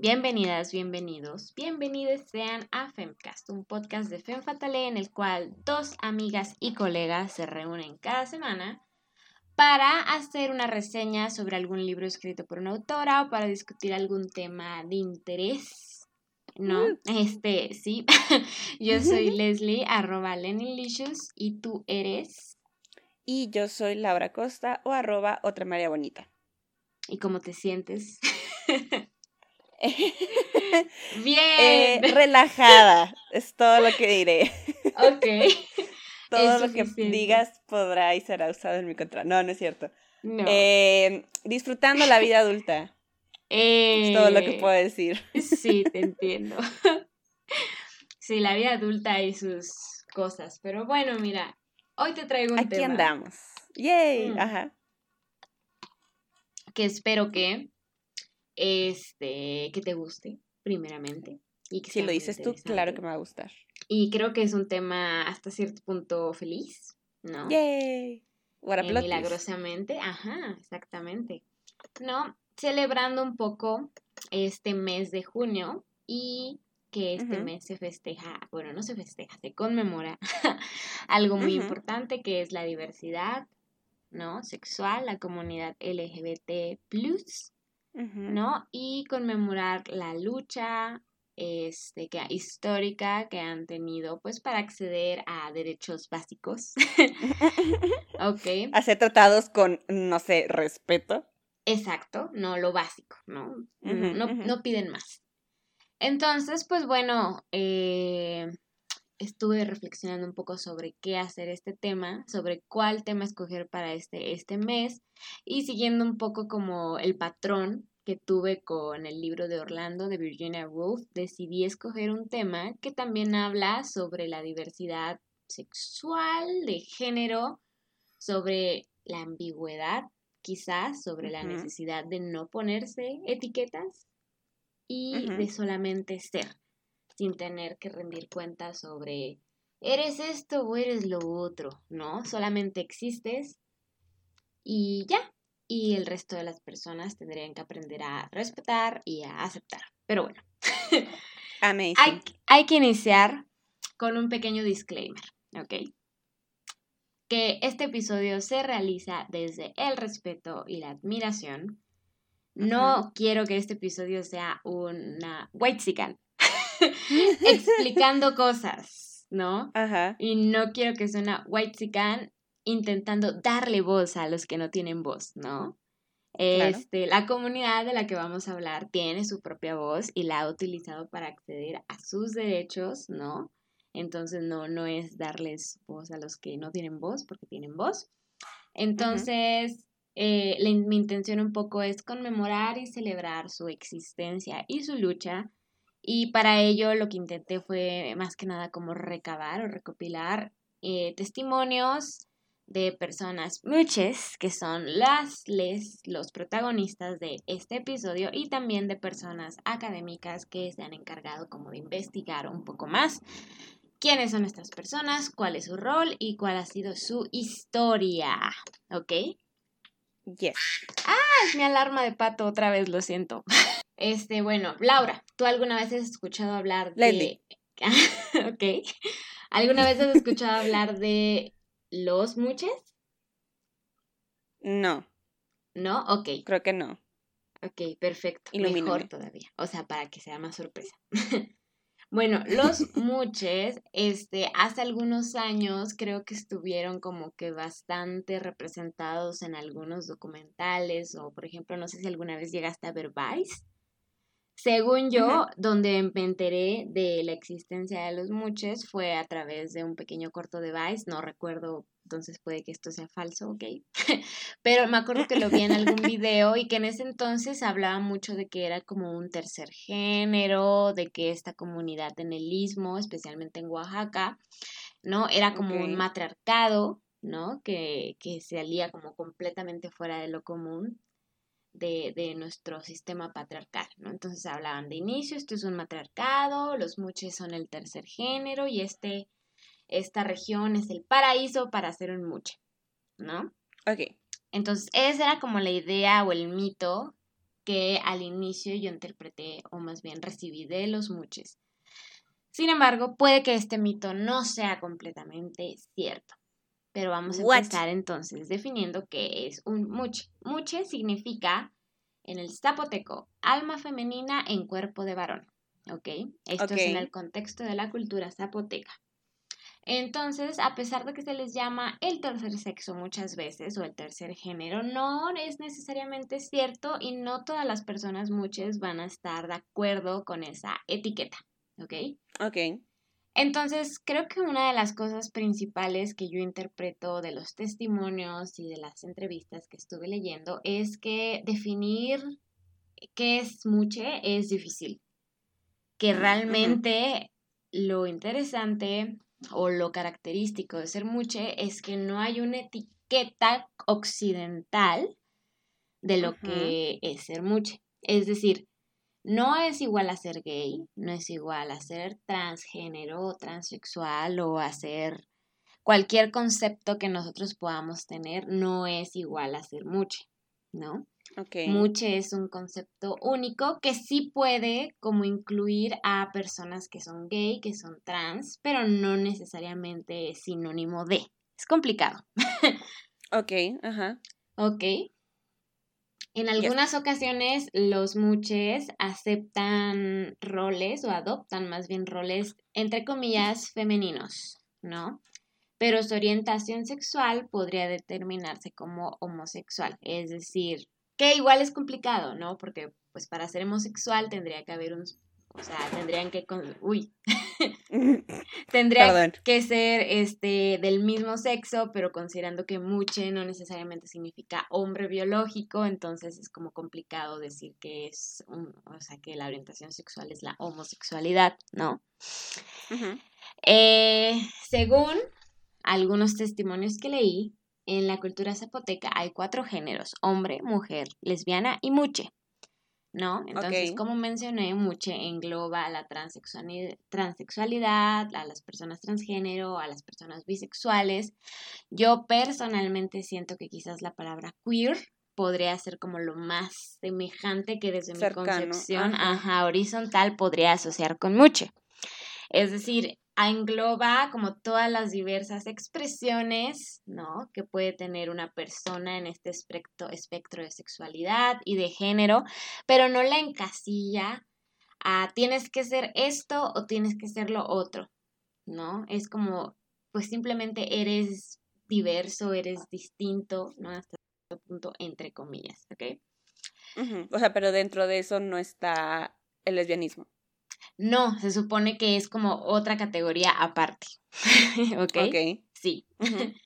Bienvenidas, bienvenidos, bienvenidos sean a Femcast, un podcast de Fem Fatale en el cual dos amigas y colegas se reúnen cada semana para hacer una reseña sobre algún libro escrito por una autora o para discutir algún tema de interés. ¿No? Este, sí. yo soy Leslie, arroba Lennylicious, y tú eres. Y yo soy Laura Costa o arroba otra María Bonita. ¿Y cómo te sientes? Bien. Eh, relajada, es todo lo que diré. Ok. todo lo que digas podrá y será usado en mi contra. No, no es cierto. No. Eh, disfrutando la vida adulta. Es todo lo que puedo decir. Sí, te entiendo. Sí, la vida adulta y sus cosas. Pero bueno, mira, hoy te traigo un tema. Aquí andamos. Yay. Mm. Ajá. Que espero que este, que te guste, primeramente. Y que si lo dices tú, claro que me va a gustar. Y creo que es un tema hasta cierto punto feliz, ¿no? ¡Yay! What eh, milagrosamente, ajá, exactamente. ¿No? Celebrando un poco este mes de junio y que este mes se festeja, bueno, no se festeja, se conmemora algo muy importante que es la diversidad, ¿no? Sexual, la comunidad LGBT ¿no? Y conmemorar la lucha este, que, histórica que han tenido pues para acceder a derechos básicos. ok. A ser tratados con, no sé, respeto. Exacto, no lo básico, ¿no? no, no, piden más. Entonces, pues bueno, eh, estuve reflexionando un poco sobre qué hacer este tema, sobre cuál tema escoger para este, este mes y siguiendo un poco como el patrón que tuve con el libro de Orlando de Virginia Woolf, decidí escoger un tema que también habla sobre la diversidad sexual, de género, sobre la ambigüedad, quizás, sobre la necesidad de no ponerse etiquetas y de solamente ser, sin tener que rendir cuentas sobre eres esto o eres lo otro, ¿no? Solamente existes y ya, y el resto de las personas tendrían que aprender a respetar y a aceptar. Pero bueno, hay, hay, que iniciar con un pequeño disclaimer, ¿ok? Que este episodio se realiza desde el respeto y la admiración. No quiero que este episodio sea una white explicando cosas, ¿no? Ajá. Y no quiero que sea una white intentando darle voz a los que no tienen voz, ¿no? Este, la comunidad de la que vamos a hablar tiene su propia voz y la ha utilizado para acceder a sus derechos, ¿no? Entonces no, no es darles voz a los que no tienen voz porque tienen voz. Entonces, eh, mi intención un poco es conmemorar y celebrar su existencia y su lucha. Y para ello lo que intenté fue más que nada como recabar o recopilar eh, testimonios de personas muchas que son las les los protagonistas de este episodio y también de personas académicas que se han encargado como de investigar un poco más quiénes son estas personas, cuál es su rol y cuál ha sido su historia, ¿ok? Yes. Ah, es mi alarma de pato otra vez, lo siento. Este, bueno, Laura, ¿tú alguna vez has escuchado hablar de ok. ¿Alguna vez has escuchado hablar de los muches? No. ¿No? Ok. Creo que no. Ok, perfecto. Mejor todavía. O sea, para que sea más sorpresa. bueno, los muches, este, hace algunos años creo que estuvieron como que bastante representados en algunos documentales o, por ejemplo, no sé si alguna vez llegaste a ver Vice. Según yo, donde me enteré de la existencia de los muches fue a través de un pequeño corto de Vice, no recuerdo, entonces puede que esto sea falso, ok, pero me acuerdo que lo vi en algún video y que en ese entonces hablaba mucho de que era como un tercer género, de que esta comunidad en el istmo, especialmente en Oaxaca, ¿no? Era como un matriarcado, ¿no? Que, que salía como completamente fuera de lo común de, nuestro sistema patriarcal, ¿no? Entonces hablaban de inicio, esto es un matriarcado, los muches son el tercer género y este, esta región es el paraíso para ser un muche, ¿no? Ok. Entonces esa era como la idea o el mito que al inicio yo interpreté, o más bien recibí de los muches. Sin embargo, puede que este mito no sea completamente cierto. Pero vamos a empezar entonces definiendo qué es un muche. Muche significa en el zapoteco alma femenina en cuerpo de varón. ¿Ok? Esto es en el contexto de la cultura zapoteca. Entonces, a pesar de que se les llama el tercer sexo muchas veces o el tercer género, no es necesariamente cierto y no todas las personas muchas van a estar de acuerdo con esa etiqueta. ¿Ok? Ok. Entonces, creo que una de las cosas principales que yo interpreto de los testimonios y de las entrevistas que estuve leyendo es que definir qué es muche es difícil. Que realmente lo interesante o lo característico de ser muche es que no hay una etiqueta occidental de lo que es ser muche. Es decir, no es igual a ser gay, no es igual a ser transgénero o transexual o a ser cualquier concepto que nosotros podamos tener, no es igual a ser muche, ¿no? Okay. Muche es un concepto único que sí puede como incluir a personas que son gay, que son trans, pero no necesariamente es sinónimo de. Es complicado. ok, ajá. Ok. En algunas ocasiones los muches aceptan roles o adoptan más bien roles entre comillas femeninos, ¿no? Pero su orientación sexual podría determinarse como homosexual, es decir, que igual es complicado, ¿no? Porque pues para ser homosexual tendría que haber un o sea, tendrían que, uy, tendría que ser este del mismo sexo, pero considerando que muche no necesariamente significa hombre biológico, entonces es como complicado decir que es, un, o sea, que la orientación sexual es la homosexualidad, ¿no? Eh, según algunos testimonios que leí, en la cultura zapoteca hay cuatro géneros, hombre, mujer, lesbiana y muche. ¿No? Entonces, como mencioné, mucho engloba a la transexualidad, a las personas transgénero, a las personas bisexuales. Yo personalmente siento que quizás la palabra queer podría ser como lo más semejante que desde mi concepción ajá. horizontal podría asociar con mucho. Es decir, engloba como todas las diversas expresiones, ¿no? Que puede tener una persona en este espectro, espectro de sexualidad y de género, pero no la encasilla a tienes que ser esto o tienes que ser lo otro, ¿no? Es como, pues simplemente eres diverso, eres distinto, ¿no? Hasta cierto punto, entre comillas, ¿ok? O sea, pero dentro de eso no está el lesbianismo. No, se supone que es como otra categoría aparte. ¿Ok? Ok. Sí.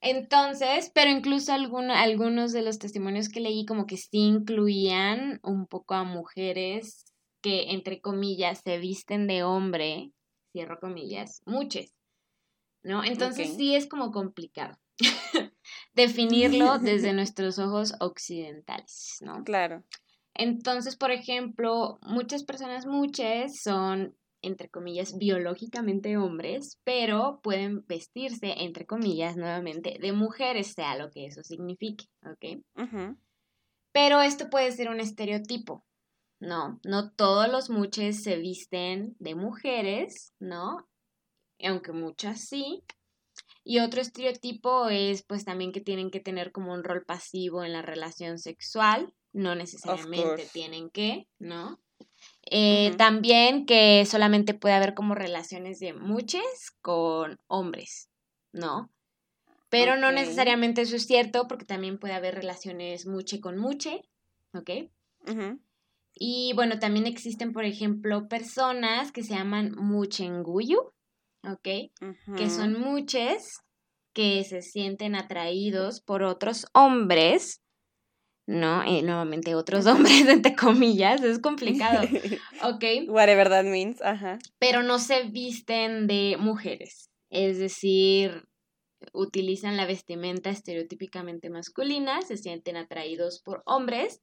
Entonces, pero incluso algunos de los testimonios que leí como que sí incluían un poco a mujeres que, entre comillas, se visten de hombre, cierro comillas, muchas, ¿no? Entonces sí es como complicado definirlo desde nuestros ojos occidentales, ¿no? Claro. Entonces, por ejemplo, muchas personas muchas son, entre comillas, biológicamente hombres, pero pueden vestirse, entre comillas, nuevamente, de mujeres, sea lo que eso signifique, ¿ok? Pero esto puede ser un estereotipo, ¿no? No todos los muches se visten de mujeres, ¿no? Aunque muchas sí. Y otro estereotipo es pues también que tienen que tener como un rol pasivo en la relación sexual, no necesariamente tienen que, ¿no? Eh, también que solamente puede haber como relaciones de muches con hombres, ¿no? Pero no necesariamente eso es cierto porque también puede haber relaciones muche con muche, ¿ok? Y bueno, también existen, por ejemplo, personas que se llaman muchenguyu, ¿ok? Que son muches que se sienten atraídos por otros hombres ¿no? Y nuevamente otros hombres, entre comillas, es complicado, ¿ok? Whatever that means, ajá. Pero no se visten de mujeres, es decir, utilizan la vestimenta estereotípicamente masculina, se sienten atraídos por hombres.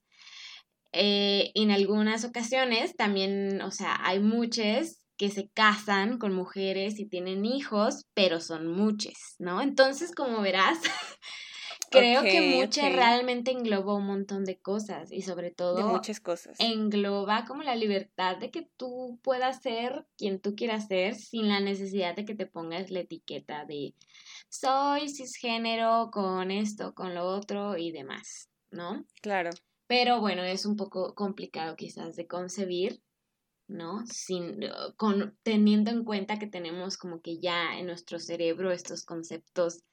Eh, en algunas ocasiones también, o sea, hay muchos que se casan con mujeres y tienen hijos, pero son muchos, ¿no? Entonces, como verás, creo que mucho realmente engloba un montón de cosas y sobre todo muchas cosas. engloba como la libertad de que tú puedas ser quien tú quieras ser sin la necesidad de que te pongas la etiqueta de soy cisgénero con esto, con lo otro y demás, ¿no? Claro. Pero bueno, es un poco complicado quizás de concebir ¿no? Sin, eh, con, teniendo en cuenta que tenemos como que ya en nuestro cerebro estos conceptos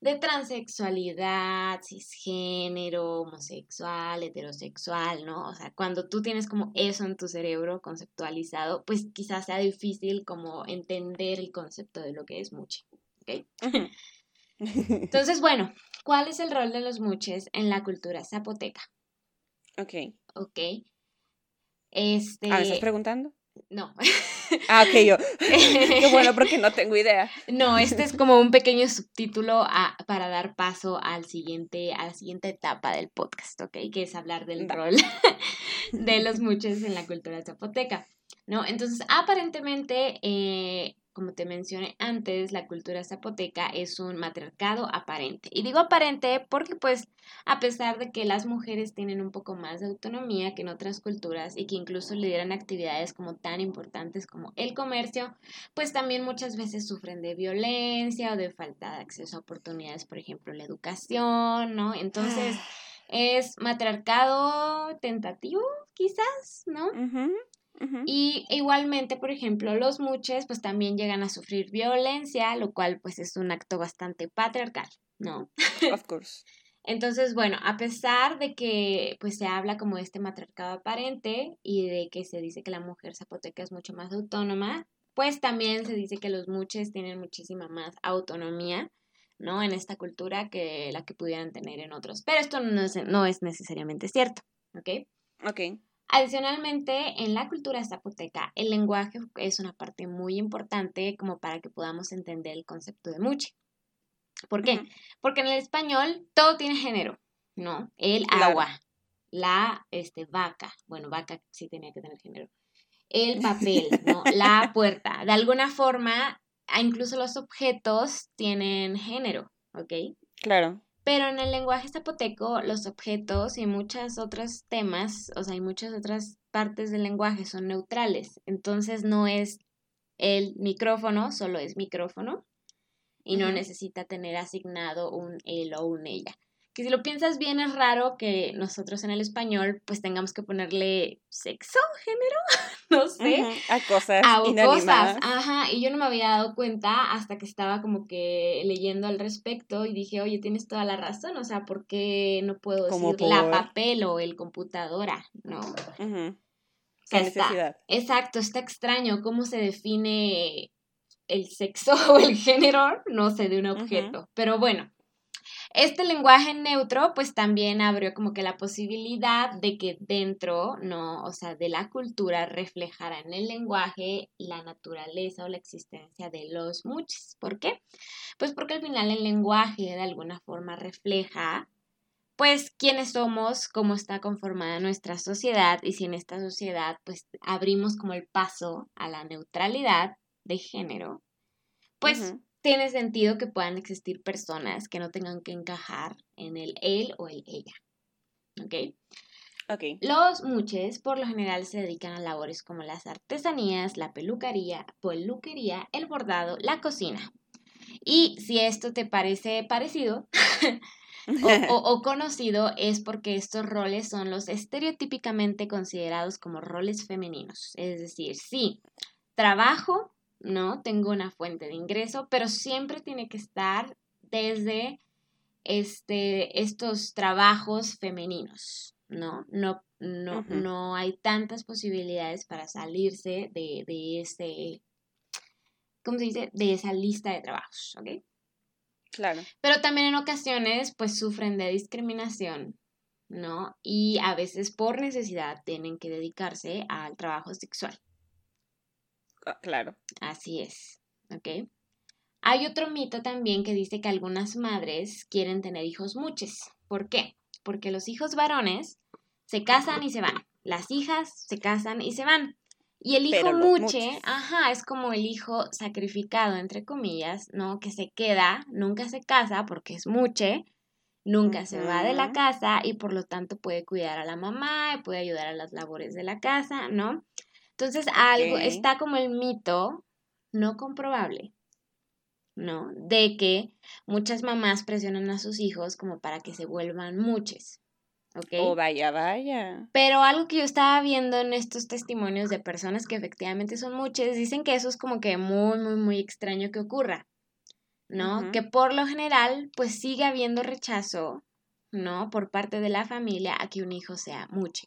de transexualidad, cisgénero, homosexual, heterosexual, ¿no? O sea, cuando tú tienes como eso en tu cerebro conceptualizado, pues quizás sea difícil como entender el concepto de lo que es muche, ¿ok? Entonces, bueno, ¿cuál es el rol de los muches en la cultura zapoteca? Ok. Ok. Este... ¿Ah, estás preguntando? No. Ah, ok, yo. Qué bueno, porque no tengo idea. No, este es como un pequeño subtítulo para dar paso al siguiente, a la siguiente etapa del podcast, ¿ok? Que es hablar del rol de los muchos en la cultura zapoteca, ¿no? Entonces, aparentemente, eh, como te mencioné antes, la cultura zapoteca es un matriarcado aparente. Y digo aparente porque pues a pesar de que las mujeres tienen un poco más de autonomía que en otras culturas y que incluso lideran actividades como tan importantes como el comercio, pues también muchas veces sufren de violencia o de falta de acceso a oportunidades, por ejemplo, la educación, ¿no? Entonces ah. es matriarcado tentativo, quizás, ¿no? Y igualmente, por ejemplo, los muches pues también llegan a sufrir violencia, lo cual pues es un acto bastante patriarcal, ¿no? Of course. Entonces, bueno, a pesar de que pues se habla como este matriarcado aparente y de que se dice que la mujer zapoteca es mucho más autónoma, pues también se dice que los muches tienen muchísima más autonomía, ¿no? En esta cultura que la que pudieran tener en otros. Pero esto no es, no es necesariamente cierto, ¿ok? Ok. Adicionalmente, en la cultura zapoteca, el lenguaje es una parte muy importante como para que podamos entender el concepto de muche. ¿Por qué? Porque en el español todo tiene género, ¿no? El agua, la este, vaca, bueno, vaca sí tenía que tener género, el papel, ¿no? la puerta. De alguna forma, incluso los objetos tienen género, ¿ok? Claro. Pero en el lenguaje zapoteco, los objetos y muchos otros temas, o sea, hay muchas otras partes del lenguaje son neutrales. Entonces no es el micrófono, solo es micrófono y no necesita tener asignado un él o un ella que si lo piensas bien es raro que nosotros en el español pues tengamos que ponerle sexo, género, no sé, a cosas a cosas, ajá, y yo no me había dado cuenta hasta que estaba como que leyendo al respecto y dije, "Oye, tienes toda la razón, o sea, ¿por qué no puedo decir la papel o el computadora?", ¿no? necesidad. exacto, está extraño cómo se define el sexo o el género, no sé, de un objeto. Pero bueno, este lenguaje neutro pues también abrió como que la posibilidad de que dentro, no, o sea, de la cultura reflejara en el lenguaje la naturaleza o la existencia de los muchos. ¿Por qué? Pues porque al final el lenguaje de alguna forma refleja pues quiénes somos, cómo está conformada nuestra sociedad y si en esta sociedad pues abrimos como el paso a la neutralidad de género, pues tiene sentido que puedan existir personas que no tengan que encajar en el él o el ella. ¿Ok? Ok. Los muches por lo general se dedican a labores como las artesanías, la peluquería, peluquería, el bordado, la cocina. Y si esto te parece parecido o, o, conocido es porque estos roles son los estereotípicamente considerados como roles femeninos. Es decir, sí, trabajo ¿no? Tengo una fuente de ingreso, pero siempre tiene que estar desde este, estos trabajos femeninos, ¿no? No, no, no hay tantas posibilidades para salirse de, de ese, ¿cómo se dice? De esa lista de trabajos, ¿ok? Claro. Pero también en ocasiones, pues, sufren de discriminación, ¿no? Y a veces por necesidad tienen que dedicarse al trabajo sexual. Ah, claro. Así es, ¿ok? Hay otro mito también que dice que algunas madres quieren tener hijos muches. ¿Por qué? Porque los hijos varones se casan y se van. Las hijas se casan y se van. Y el hijo muche, ajá, es como el hijo sacrificado, entre comillas, ¿no? Que se queda, nunca se casa porque es muche nunca se va de la casa y por lo tanto puede cuidar a la mamá y puede ayudar a las labores de la casa, ¿no? Entonces algo está como el mito no comprobable, ¿no? De que muchas mamás presionan a sus hijos como para que se vuelvan muchos. ¿ok? Oh, vaya, vaya. Pero algo que yo estaba viendo en estos testimonios de personas que efectivamente son muchas, dicen que eso es como que muy, muy, muy extraño que ocurra, ¿no? Que por lo general, pues sigue habiendo rechazo, ¿no? Por parte de la familia a que un hijo sea mucho.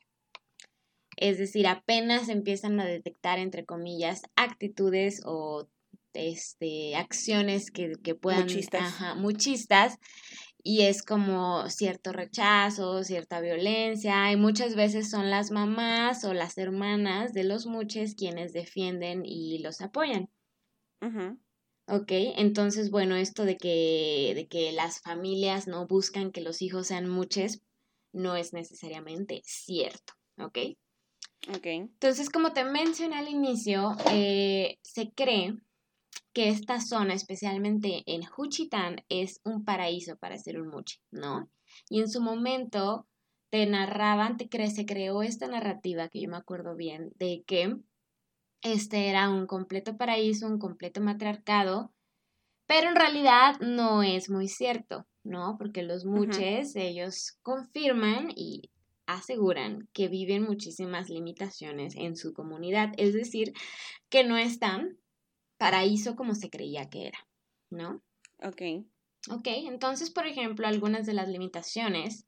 Es decir, apenas empiezan a detectar, entre comillas, actitudes o este, acciones que, que puedan... Muchistas. Ajá, muchistas y es como cierto rechazo, cierta violencia, y muchas veces son las mamás o las hermanas de los muches quienes defienden y los apoyan. Ok, entonces, bueno, esto de que, de que las familias no buscan que los hijos sean muches no es necesariamente cierto, ¿ok? Ok. Entonces, como te mencioné al inicio, eh, se cree que esta zona, especialmente en Juchitán, es un paraíso para ser un muchi, ¿no? Y en su momento te narraban, te cre se creó esta narrativa que yo me acuerdo bien, de que este era un completo paraíso, un completo matriarcado, pero en realidad no es muy cierto, ¿no? Porque los muches, ellos confirman y aseguran que viven muchísimas limitaciones en su comunidad, es decir, que no están paraíso como se creía que era, ¿no? Ok. Ok, entonces, por ejemplo, algunas de las limitaciones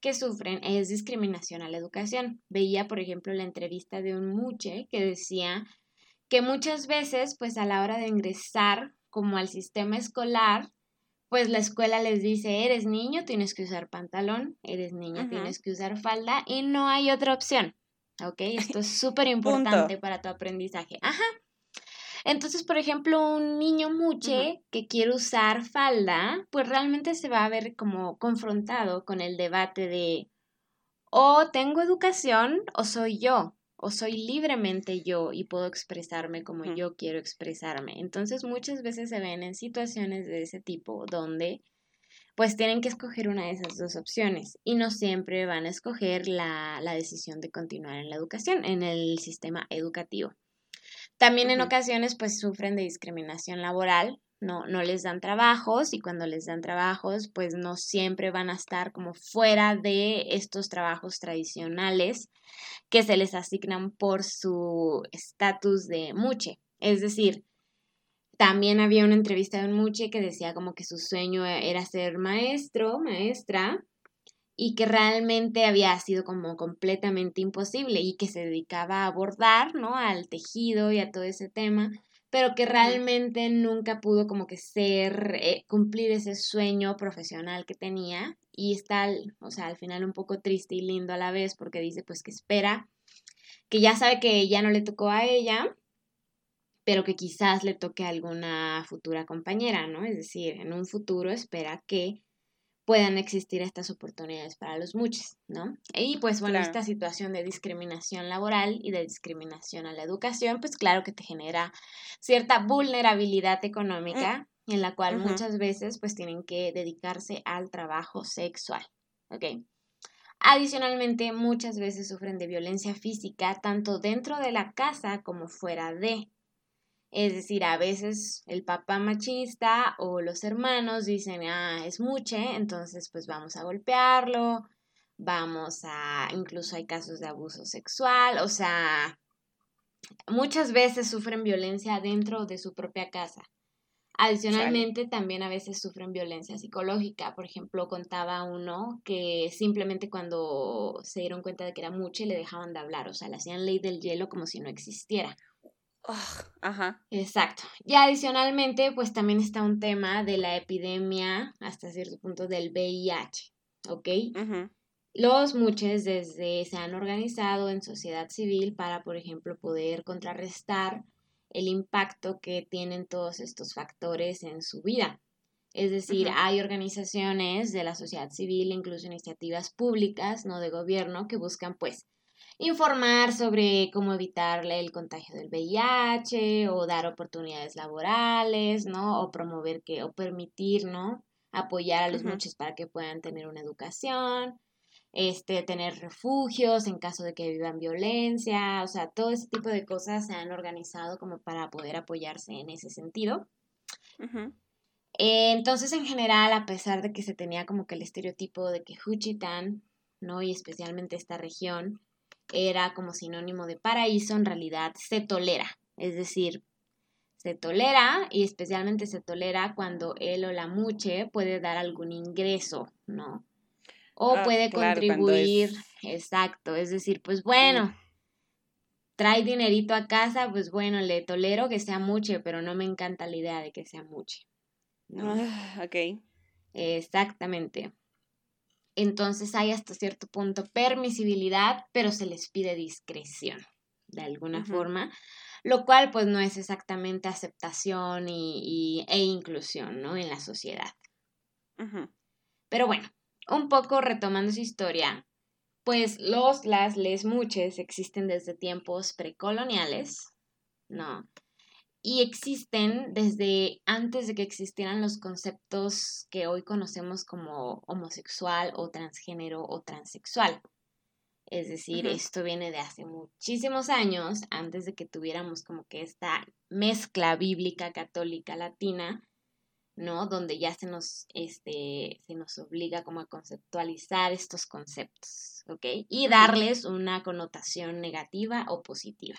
que sufren es discriminación a la educación. Veía, por ejemplo, la entrevista de un muche que decía que muchas veces, pues a la hora de ingresar como al sistema escolar, pues la escuela les dice, eres niño, tienes que usar pantalón, eres niña, tienes que usar falda y no hay otra opción. ¿Ok? Esto es súper importante para tu aprendizaje. Ajá. Entonces, por ejemplo, un niño muche que quiere usar falda, pues realmente se va a ver como confrontado con el debate de o tengo educación o soy yo, o soy libremente yo y puedo expresarme como yo quiero expresarme. Entonces, muchas veces se ven en situaciones de ese tipo donde pues tienen que escoger una de esas dos opciones y no siempre van a escoger la, la decisión de continuar en la educación, en el sistema educativo. También en ocasiones pues sufren de discriminación laboral, no, no les dan trabajos y cuando les dan trabajos pues no siempre van a estar como fuera de estos trabajos tradicionales que se les asignan por su estatus de muche. Es decir, también había una entrevista de un muche que decía como que su sueño era ser maestro, maestra, y que realmente había sido como completamente imposible y que se dedicaba a abordar, ¿no? Al tejido y a todo ese tema, pero que realmente nunca pudo como que ser, eh, cumplir ese sueño profesional que tenía y está, o sea, al final un poco triste y lindo a la vez porque dice pues que espera, que ya sabe que ya no le tocó a ella, pero que quizás le toque a alguna futura compañera, ¿no? Es decir, en un futuro espera que puedan existir estas oportunidades para los muchos, ¿no? Y pues bueno, esta situación de discriminación laboral y de discriminación a la educación, pues claro que te genera cierta vulnerabilidad económica en la cual muchas veces pues tienen que dedicarse al trabajo sexual, ¿ok? Adicionalmente, muchas veces sufren de violencia física tanto dentro de la casa como fuera de, es decir, a veces el papá machista o los hermanos dicen, ah, es muche, entonces pues vamos a golpearlo, vamos a, incluso hay casos de abuso sexual, o sea, muchas veces sufren violencia dentro de su propia casa. Adicionalmente, también a veces sufren violencia psicológica. Por ejemplo, contaba uno que simplemente cuando se dieron cuenta de que era muche le dejaban de hablar, o sea, le hacían ley del hielo como si no existiera ajá. Exacto. Y adicionalmente, pues también está un tema de la epidemia, hasta cierto punto, del VIH, ¿ok? Los muchos desde se han organizado en sociedad civil para, por ejemplo, poder contrarrestar el impacto que tienen todos estos factores en su vida. Es decir, hay organizaciones de la sociedad civil, incluso iniciativas públicas, no de gobierno, que buscan pues informar sobre cómo evitarle el contagio del VIH o dar oportunidades laborales, ¿no? O promover que, o permitir, ¿no? apoyar a los muchos para que puedan tener una educación, este, tener refugios en caso de que vivan violencia, o sea, todo ese tipo de cosas se han organizado como para poder apoyarse en ese sentido. Eh, entonces, en general, a pesar de que se tenía como que el estereotipo de que Juchitán, ¿no? Y especialmente esta región, era como sinónimo de paraíso, en realidad se tolera, es decir, se tolera y especialmente se tolera cuando él o la muche puede dar algún ingreso, ¿no? O ah, puede contribuir, exacto, es decir, pues bueno, trae dinerito a casa, pues bueno, le tolero que sea muche, pero no me encanta la idea de que sea muche. Ah, ok. Exactamente. Entonces hay hasta cierto punto permisibilidad, pero se les pide discreción, de alguna forma, lo cual pues no es exactamente aceptación y, e inclusión, ¿no? En la sociedad. Pero bueno, un poco retomando su historia, pues los, las, les, muches existen desde tiempos precoloniales, ¿no? Y existen desde antes de que existieran los conceptos que hoy conocemos como homosexual o transgénero o transexual. Es decir, esto viene de hace muchísimos años, antes de que tuviéramos como que esta mezcla bíblica católica latina, ¿no? Donde ya se nos, este, se nos obliga como a conceptualizar estos conceptos, ¿ok? Y darles una connotación negativa o positiva.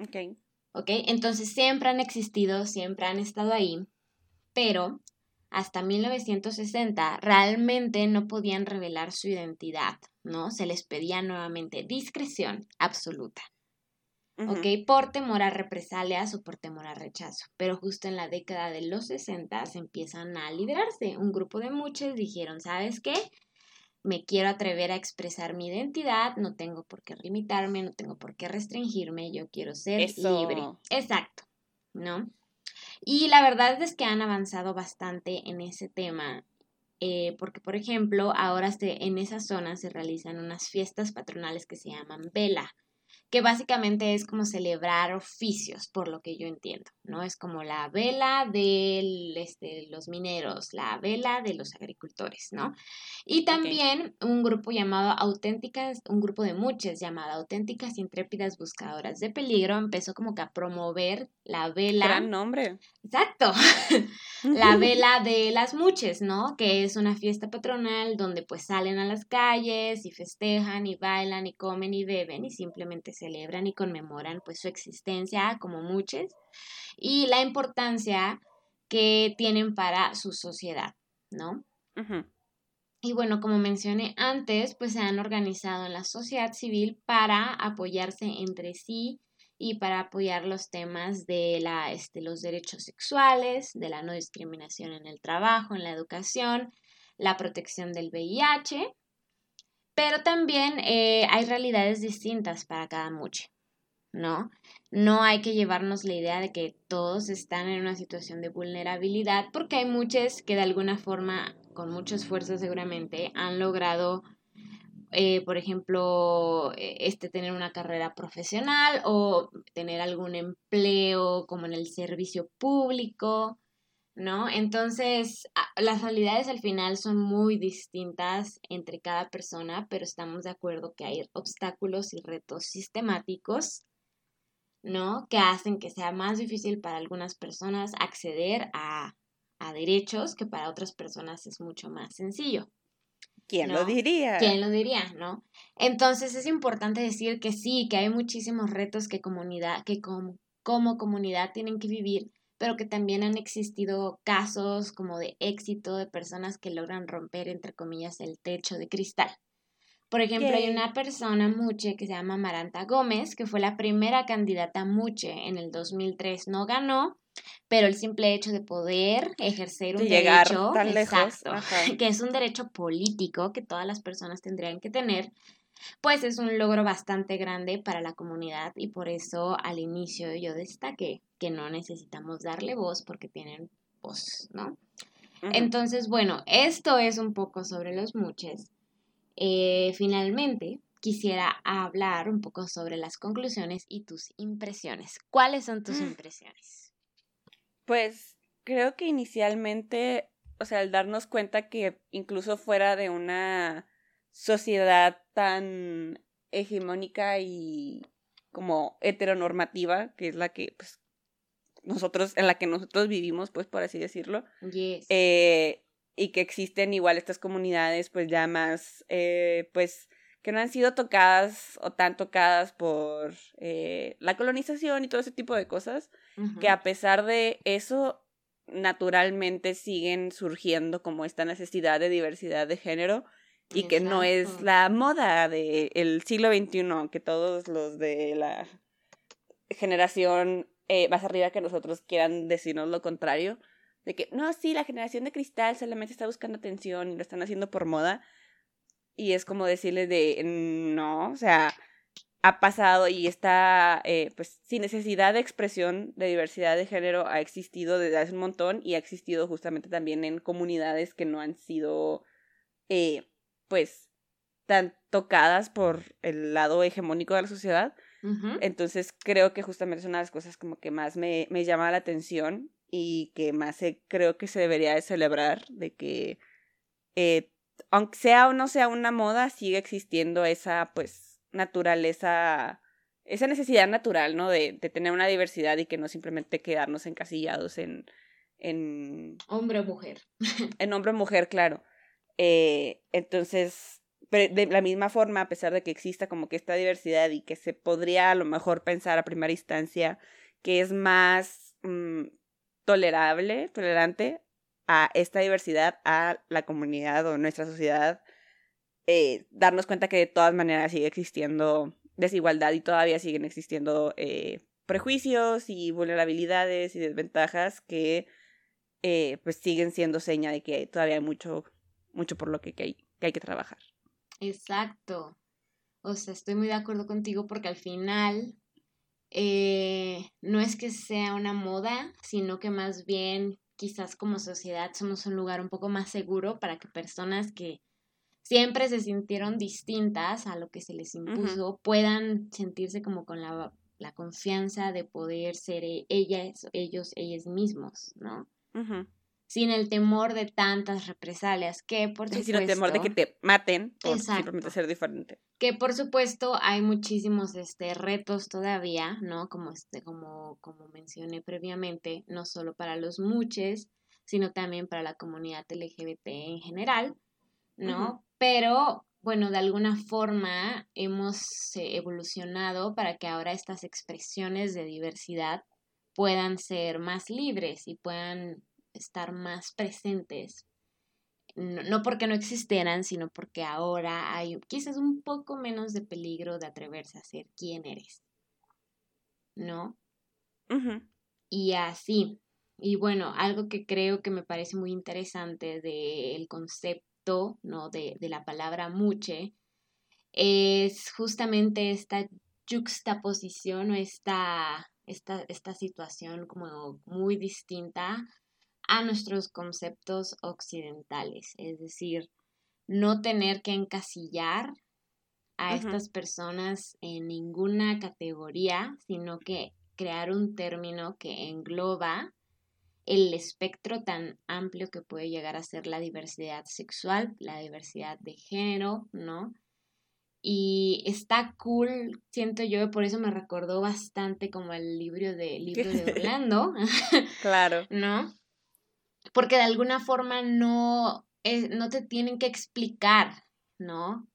Ok. ¿Ok? Entonces siempre han existido, siempre han estado ahí, pero hasta 1960 realmente no podían revelar su identidad, ¿no? Se les pedía nuevamente discreción absoluta. ¿ok? Por temor a represalias o por temor a rechazo. Pero justo en la década de los 60 se empiezan a liberarse. Un grupo de muchos dijeron, ¿sabes qué? Me quiero atrever a expresar mi identidad, no tengo por qué limitarme, no tengo por qué restringirme, yo quiero ser libre. Exacto, ¿no? Y la verdad es que han avanzado bastante en ese tema, eh, porque por ejemplo, ahora en esa zona se realizan unas fiestas patronales que se llaman vela que básicamente es como celebrar oficios, por lo que yo entiendo, ¿no? Es como la vela de este, los mineros, la vela de los agricultores, ¿no? Y también un grupo llamado Auténticas, un grupo de muchas llamado Auténticas Intrépidas Buscadoras de Peligro empezó como que a promover la vela. Gran nombre. Exacto. la vela de las muches, ¿no? Que es una fiesta patronal donde pues salen a las calles y festejan y bailan y comen y beben y simplemente celebran y conmemoran pues su existencia como muchos y la importancia que tienen para su sociedad, ¿no? Y bueno, como mencioné antes, pues se han organizado en la sociedad civil para apoyarse entre sí y para apoyar los temas de la, este, los derechos sexuales, de la no discriminación en el trabajo, en la educación, la protección del VIH pero también eh, hay realidades distintas para cada muche, ¿no? No hay que llevarnos la idea de que todos están en una situación de vulnerabilidad, porque hay muchos que de alguna forma, con mucho esfuerzo seguramente, han logrado, eh, por ejemplo, e, este, tener una carrera profesional o tener algún empleo como en el servicio público, ¿no? Entonces, las realidades al final son muy distintas entre cada persona, pero estamos de acuerdo que hay obstáculos y retos sistemáticos, ¿no? Que hacen que sea más difícil para algunas personas acceder a, derechos que para otras personas es mucho más sencillo. ¿Quién lo diría? ¿Quién lo diría, no? Entonces es importante decir que sí, que hay muchísimos retos que comunidad, que como comunidad tienen que vivir pero que también han existido casos como de éxito de personas que logran romper, entre comillas, el techo de cristal. Por ejemplo, hay una persona muche que se llama Maranta Gómez, que fue la primera candidata muche en el 2003. No ganó, pero el simple hecho de poder ejercer un derecho, exacto, que es un derecho político que todas las personas tendrían que tener, pues es un logro bastante grande para la comunidad y por eso al inicio yo destaqué que no necesitamos darle voz porque tienen voz, ¿no? Entonces, bueno, esto es un poco sobre los muches. Eh, finalmente, quisiera hablar un poco sobre las conclusiones y tus impresiones. ¿Cuáles son tus impresiones? Pues creo que inicialmente o sea, el darnos cuenta que incluso fuera de una sociedad tan hegemónica y como heteronormativa, que es la que, pues, nosotros, en la que nosotros vivimos, pues, por así decirlo. Eh, y que existen igual estas comunidades, pues, ya más, eh, pues, que no han sido tocadas o tan tocadas por eh, la colonización y todo ese tipo de cosas, que a pesar de eso, naturalmente siguen surgiendo como esta necesidad de diversidad de género y que no es la moda del siglo XXI, que todos los de la generación eh, más arriba que nosotros quieran decirnos lo contrario, de que no, sí, la generación de cristal solamente está buscando atención y lo están haciendo por moda. Y es como decirle de, no, o sea, ha pasado y está, eh, pues, sin necesidad de expresión de diversidad de género, ha existido desde hace un montón y ha existido justamente también en comunidades que no han sido, eh, pues, tan tocadas por el lado hegemónico de la sociedad. Entonces creo que justamente es una de las cosas como que más me, me llama la atención y que más creo que se debería de celebrar, de que eh, aunque sea o no sea una moda, sigue existiendo esa pues naturaleza, esa necesidad natural, ¿no? De, de tener una diversidad y que no simplemente quedarnos encasillados en... en hombre o mujer. en hombre o mujer, claro. Eh, entonces, de la misma forma, a pesar de que exista como que esta diversidad y que se podría a lo mejor pensar a primera instancia que es más mm, tolerable, tolerante a esta diversidad, a la comunidad o nuestra sociedad, eh, darnos cuenta que de todas maneras sigue existiendo desigualdad y todavía siguen existiendo eh, prejuicios y vulnerabilidades y desventajas que pues siguen siendo seña de que todavía hay mucho, mucho por lo que hay, que hay que trabajar. Exacto. O sea, estoy muy de acuerdo contigo porque al final eh, no es que sea una moda, sino que más bien quizás como sociedad somos un lugar un poco más seguro para que personas que siempre se sintieron distintas a lo que se les impuso puedan sentirse como con la, la, confianza de poder ser e, ellas, ellos, ellos mismos, ¿no? Sin el temor de tantas represalias, que por supuesto... Sin el temor de que te maten por simplemente ser diferente. Que por supuesto hay muchísimos este, retos todavía, ¿no? Como, este, como, como mencioné previamente, no solo para los muches, sino también para la comunidad LGBT en general, ¿no? Pero bueno, de alguna forma hemos eh, evolucionado para que ahora estas expresiones de diversidad puedan ser más libres y puedan estar más presentes. No, porque no existieran, sino porque ahora hay quizás un poco menos de peligro de atreverse a ser quien eres. ¿No? Y así. Y bueno, algo que creo que me parece muy interesante del concepto, ¿no? De, de la palabra muche, es justamente esta juxtaposición o esta, esta, esta situación como muy distinta a nuestros conceptos occidentales, es decir, no tener que encasillar a estas personas en ninguna categoría, sino que crear un término que engloba el espectro tan amplio que puede llegar a ser la diversidad sexual, la diversidad de género, ¿no? Y está cool, siento yo, por eso me recordó bastante como el libro de, libro de Orlando. claro. ¿No? Porque de alguna forma no, no te tienen que explicar, ¿no?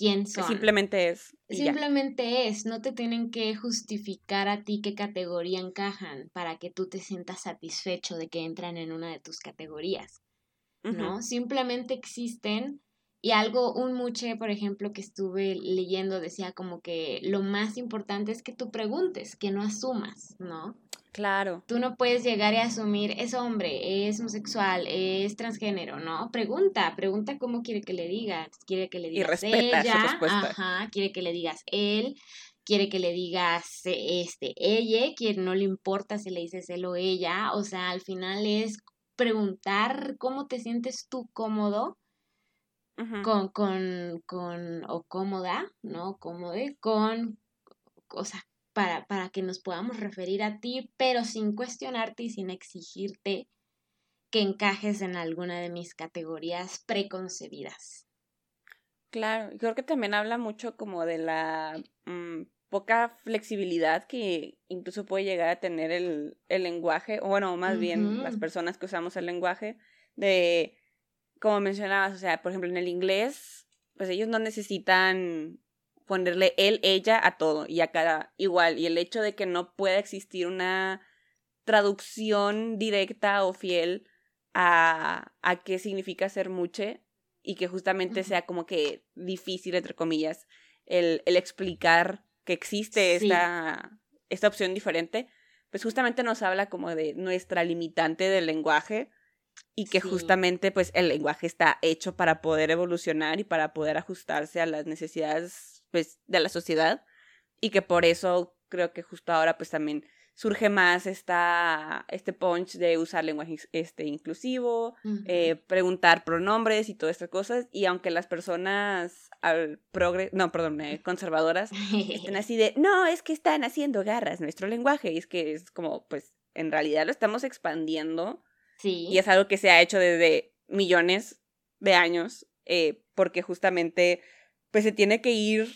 quién son. Simplemente es. Simplemente es, no te tienen que justificar a ti qué categoría encajan para que tú te sientas satisfecho de que entran en una de tus categorías, ¿no? Simplemente existen y algo, un muche, por ejemplo, que estuve leyendo decía como que lo más importante es que tú preguntes, que no asumas, ¿no? Claro. Tú no puedes llegar y asumir, es hombre, es homosexual, es transgénero, ¿no? Pregunta, pregunta cómo quiere que le digas. Quiere que le digas y respeta ella, ajá, quiere que le digas él, quiere que le digas este, ella, quien no le importa si le dices él o ella, o sea, al final es preguntar cómo te sientes tú cómodo con, con, con, o cómoda, ¿no? Cómodo, con, o sea, para, para que nos podamos referir a ti, pero sin cuestionarte y sin exigirte que encajes en alguna de mis categorías preconcebidas. Claro, creo que también habla mucho como de la mm, poca flexibilidad que incluso puede llegar a tener el, el lenguaje, o bueno, más bien las personas que usamos el lenguaje, de, como mencionabas, o sea, por ejemplo, en el inglés, pues ellos no necesitan ponerle él, ella a todo y a cada igual, y el hecho de que no pueda existir una traducción directa o fiel a, a qué significa ser muche y que justamente sea como que difícil, entre comillas, el, el explicar que existe esta, esta opción diferente, pues justamente nos habla como de nuestra limitante del lenguaje y que justamente pues el lenguaje está hecho para poder evolucionar y para poder ajustarse a las necesidades pues de la sociedad y que por eso creo que justo ahora pues también surge más esta, este punch de usar lenguaje este, inclusivo, eh, preguntar pronombres y todas estas cosas. Y aunque las personas al progre no, perdón, eh, conservadoras estén así de, no, es que están haciendo garras nuestro lenguaje. Y es que es como, pues, en realidad lo estamos expandiendo. Sí. Y es algo que se ha hecho desde millones de años, eh, porque justamente, pues, se tiene que ir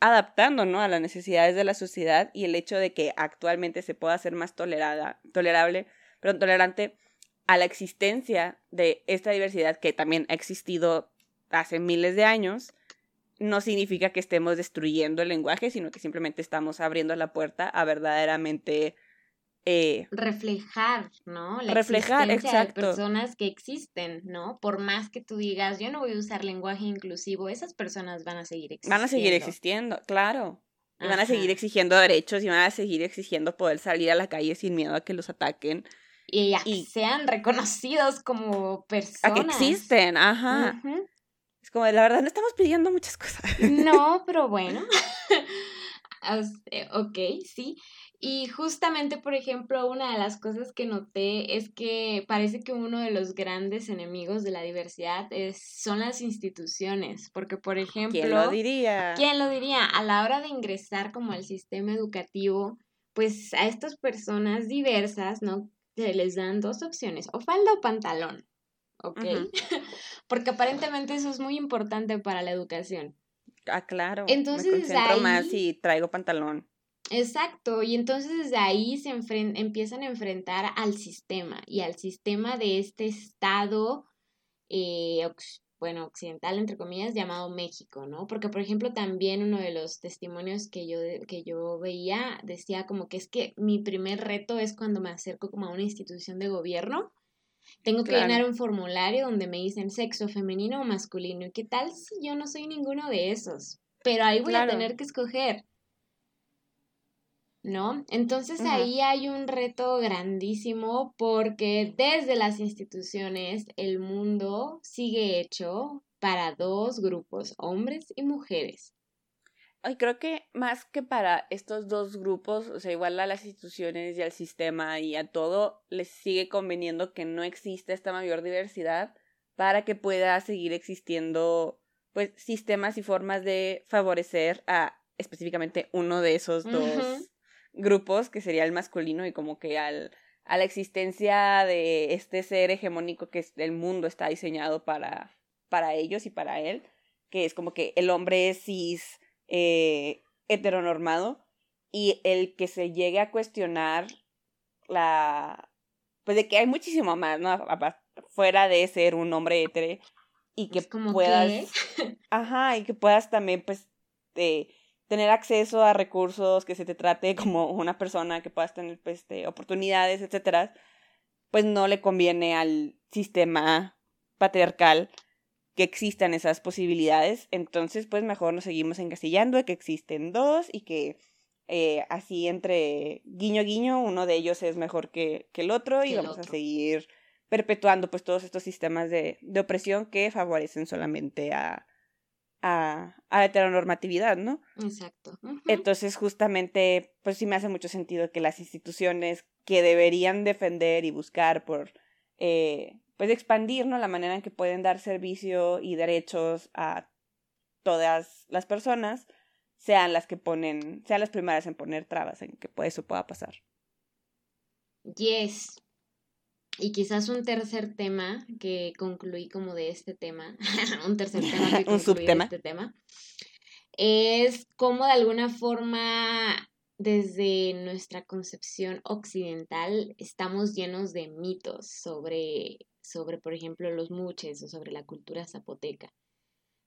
adaptando, ¿no? A las necesidades de la sociedad y el hecho de que actualmente se pueda ser más tolerada, tolerable, pero tolerante a la existencia de esta diversidad que también ha existido hace miles de años, no significa que estemos destruyendo el lenguaje, sino que simplemente estamos abriendo la puerta a verdaderamente eh, reflejar, ¿no? La reflejar, exacto. de personas que existen, ¿no? Por más que tú digas, yo no voy a usar lenguaje inclusivo, esas personas van a seguir existiendo. Van a seguir existiendo, claro. Y van a seguir exigiendo derechos y van a seguir exigiendo poder salir a la calle sin miedo a que los ataquen. Y a que sean reconocidos como personas. A que existen, ajá. Es como, la verdad, no estamos pidiendo muchas cosas. No, pero bueno. ok, sí. Y justamente, por ejemplo, una de las cosas que noté es que parece que uno de los grandes enemigos de la diversidad es, son las instituciones, porque, por ejemplo... ¿Quién lo diría? ¿Quién lo diría? A la hora de ingresar como al sistema educativo, pues a estas personas diversas, ¿no? Se les dan dos opciones, o falda o pantalón, ¿ok? porque aparentemente eso es muy importante para la educación. Ah, claro. Entonces, me concentro más y traigo pantalón. Exacto, y entonces desde ahí se empiezan a enfrentar al sistema y al sistema de este estado, eh, bueno, occidental, entre comillas, llamado México, ¿no? Porque, por ejemplo, también uno de los testimonios que yo, que yo veía decía como que es que mi primer reto es cuando me acerco como a una institución de gobierno. Tengo que llenar un formulario donde me dicen sexo femenino o masculino. ¿Y qué tal si yo no soy ninguno de esos? Pero ahí voy a tener que escoger. ¿No? Entonces ahí hay un reto grandísimo porque desde las instituciones el mundo sigue hecho para dos grupos, hombres y mujeres. Ay, creo que más que para estos dos grupos, o sea, igual a las instituciones y al sistema y a todo, les sigue conveniendo que no exista esta mayor diversidad para que pueda seguir existiendo, pues, sistemas y formas de favorecer a específicamente uno de esos dos grupos, que sería el masculino, y como que al, a la existencia de este ser hegemónico que el mundo está diseñado para, para ellos y para él, que es como que el hombre es cis eh, heteronormado, y el que se llegue a cuestionar la... Pues de que hay muchísimo más, ¿no? Fuera de ser un hombre hetero y que puedas... Ajá, y que puedas también, pues, eh, tener acceso a recursos, que se te trate como una persona que puedas tener pues, este, oportunidades, etcétera, pues no le conviene al sistema patriarcal que existan esas posibilidades. Entonces, pues mejor nos seguimos encasillando de que existen dos y que eh, así entre guiño guiño, uno de ellos es mejor que, que el otro y vamos a seguir perpetuando pues todos estos sistemas de, de opresión que favorecen solamente a, a, a heteronormatividad, ¿no? Exacto. Entonces, justamente, pues sí me hace mucho sentido que las instituciones que deberían defender y buscar por, eh, pues expandir, ¿no? La manera en que pueden dar servicio y derechos a todas las personas, sean las que ponen, sean las primeras en poner trabas en que eso pueda pasar. Yes. Y quizás un tercer tema que concluí como de este tema, un tercer tema que concluí de este tema, es cómo de alguna forma desde nuestra concepción occidental estamos llenos de mitos sobre, sobre por ejemplo, los muches o sobre la cultura zapoteca.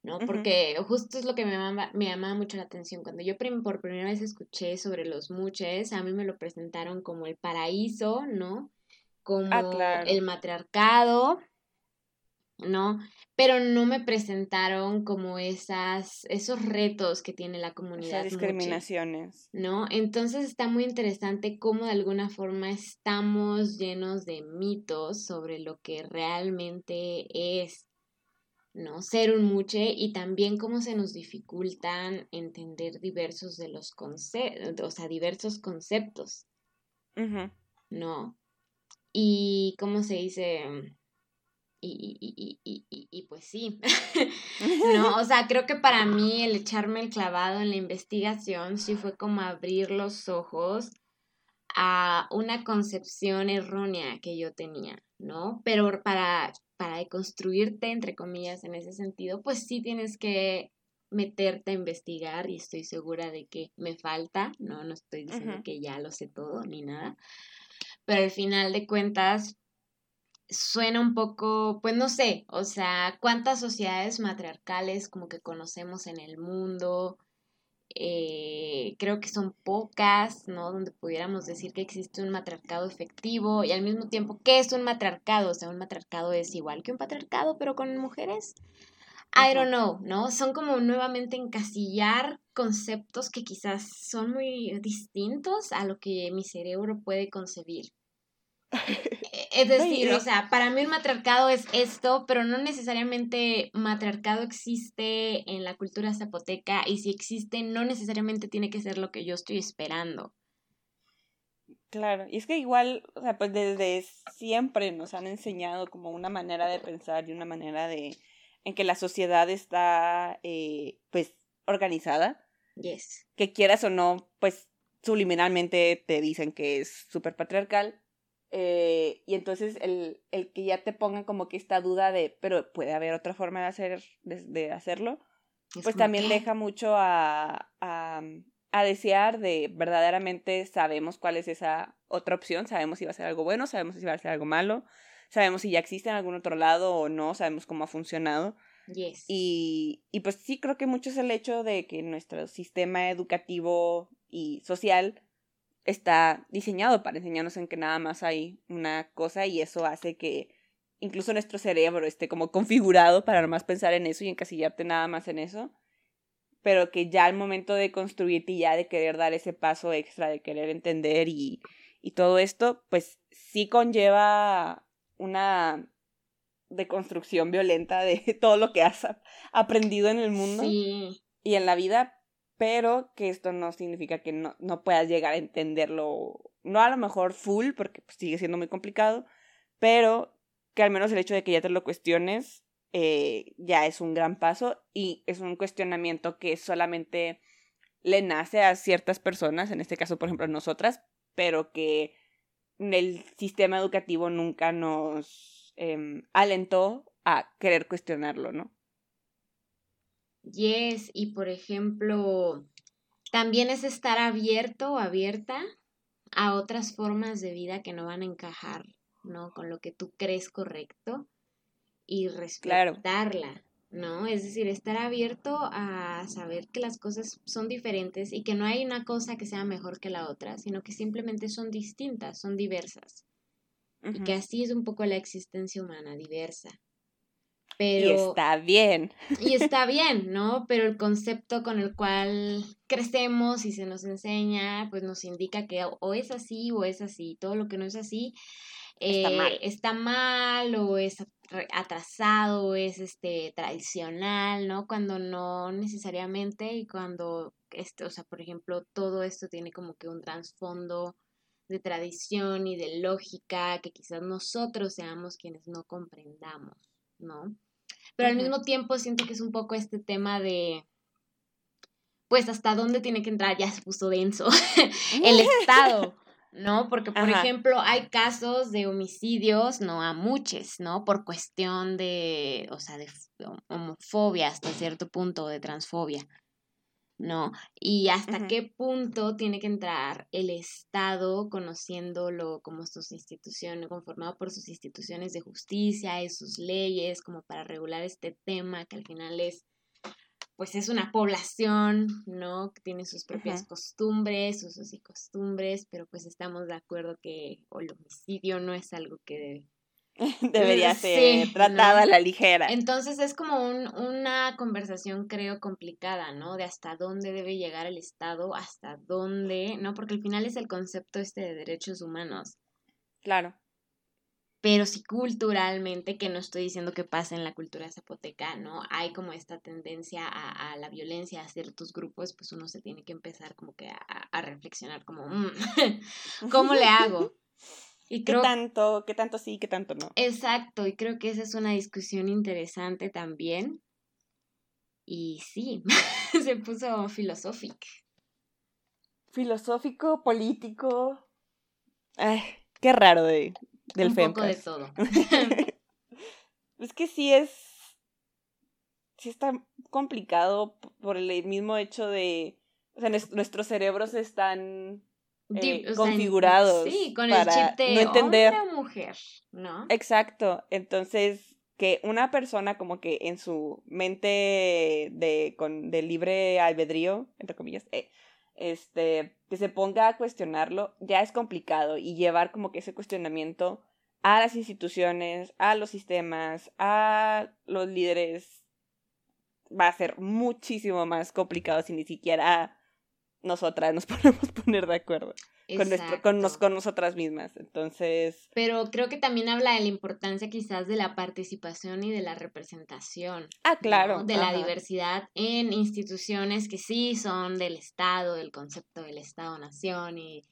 ¿no? Porque justo es lo que me llama, me llama mucho la atención. Cuando yo por primera vez escuché sobre los muches, a mí me lo presentaron como el paraíso, ¿no? Como ah, el matriarcado, ¿no? Pero no me presentaron como esas, esos retos que tiene la comunidad. Esas discriminaciones. ¿No? Entonces está muy interesante cómo de alguna forma estamos llenos de mitos sobre lo que realmente es, ¿no? Ser un muche y también cómo se nos dificultan entender diversos de los conceptos, o sea, diversos conceptos. ¿No? Y cómo se dice y, y, y, y, pues sí, ¿no? O sea, creo que para mí el echarme el clavado en la investigación sí fue como abrir los ojos a una concepción errónea que yo tenía, ¿no? Pero para, para deconstruirte, entre comillas, en ese sentido, pues sí tienes que meterte a investigar y estoy segura de que me falta, ¿no? No estoy diciendo que ya lo sé todo ni nada, pero al final de cuentas, suena un poco, pues no sé, o sea, cuántas sociedades matriarcales como que conocemos en el mundo. Eh, creo que son pocas, ¿no? Donde pudiéramos decir que existe un matriarcado efectivo y al mismo tiempo, ¿qué es un matriarcado? O sea, un matriarcado es igual que un patriarcado, pero con mujeres. I don't know, ¿no? Son como nuevamente encasillar conceptos que quizás son muy distintos a lo que mi cerebro puede concebir. Es decir, o sea, para mí el matriarcado es esto, pero no necesariamente matriarcado existe en la cultura zapoteca y si existe no necesariamente tiene que ser lo que yo estoy esperando. Claro, y es que igual, o sea, pues desde siempre nos han enseñado como una manera de pensar y una manera de en que la sociedad está, eh, pues, organizada. Yes. Que quieras o no, pues, subliminalmente te dicen que es súper patriarcal eh, y entonces el, el, que ya te pongan como que esta duda de, pero puede haber otra forma de, hacer, de, hacerlo, pues también deja mucho a, a, a, desear de verdaderamente sabemos cuál es esa otra opción, sabemos si va a ser algo bueno, sabemos si va a ser algo malo, sabemos si ya existe en algún otro lado o no, sabemos cómo ha funcionado. Yes. Y, y pues sí, creo que mucho es el hecho de que nuestro sistema educativo y social está diseñado para enseñarnos en que nada más hay una cosa y eso hace que incluso nuestro cerebro esté como configurado para nomás pensar en eso y encasillarte nada más en eso, pero que ya al momento de construirte y ya de querer dar ese paso extra, de querer entender y, y todo esto, pues sí conlleva una deconstrucción violenta de todo lo que has aprendido en el mundo y en la vida, pero que esto no significa que no, no puedas llegar a entenderlo, no a lo mejor full, porque pues, sigue siendo muy complicado, pero que al menos el hecho de que ya te lo cuestiones eh, ya es un gran paso y es un cuestionamiento que solamente le nace a ciertas personas, en este caso, por ejemplo, a nosotras, pero que el sistema educativo nunca nos em, alentó a querer cuestionarlo, ¿no? Yes, y por ejemplo, también es estar abierto o abierta a otras formas de vida que no van a encajar, ¿no? Con lo que tú crees correcto y respetarla, ¿no? Es decir, estar abierto a saber que las cosas son diferentes y que no hay una cosa que sea mejor que la otra, sino que simplemente son distintas, son diversas. Y que así es un poco la existencia humana, diversa. Pero, y está bien. Y está bien, ¿no? Pero el concepto con el cual crecemos y se nos enseña, pues nos indica que o es así o es así. Todo lo que no es así está, mal. Eh, está mal o es atrasado o es este tradicional, ¿no? Cuando no necesariamente y cuando este, o sea, por ejemplo, todo esto tiene como que un trasfondo de tradición y de lógica que quizás nosotros seamos quienes no comprendamos, ¿no? Pero al mismo tiempo siento que es un poco este tema de, pues hasta dónde tiene que entrar, ya se puso denso, el Estado, ¿no? Porque, por ejemplo, hay casos de homicidios, no a muchos, ¿no? Por cuestión de, o sea, de homofobia hasta cierto punto, de transfobia, ¿no? Y hasta qué punto tiene que entrar el Estado conociéndolo como sus instituciones, conformado por sus instituciones de justicia y sus leyes, como para regular este tema que al final es pues es una población, ¿no? Que tiene sus propias costumbres, usos y costumbres, pero pues estamos de acuerdo que el homicidio no es algo que debería ser tratada a la ligera. Entonces es como un, una conversación, creo, complicada, ¿no? De hasta dónde debe llegar el Estado, hasta dónde, ¿no? Porque al final es el concepto este de derechos humanos. Claro pero sí culturalmente, que no estoy diciendo que pase en la cultura zapoteca, ¿no? Hay como esta tendencia a, la violencia a ciertos grupos, pues uno se tiene que empezar como que a, reflexionar como, mm, ¿cómo le hago? Y creo, ¿Qué tanto, qué tanto sí, qué tanto no? Exacto, y creo que esa es una discusión interesante también. Y sí, se puso filosófico. Filosófico, político. Ay, qué raro de, del Un poco de todo. es que sí es. Sí está complicado por el mismo hecho de. O sea, nuestros cerebros están eh, configurados. sí, con el chip de no entender. Hombre o mujer, ¿no? Exacto. Entonces, que una persona como que en su mente de, con, de libre albedrío, entre comillas, eh, este, que se ponga a cuestionarlo, ya es complicado y llevar como que ese cuestionamiento a las instituciones, a los sistemas, a los líderes, va a ser muchísimo más complicado si ni siquiera nosotras nos podemos poner de acuerdo con, nuestro, con, con, nosotras mismas. Entonces. Pero creo que también habla de la importancia quizás de la participación y de la representación. Ah, claro. De la diversidad en instituciones que sí son del Estado, del concepto del Estado-nación y,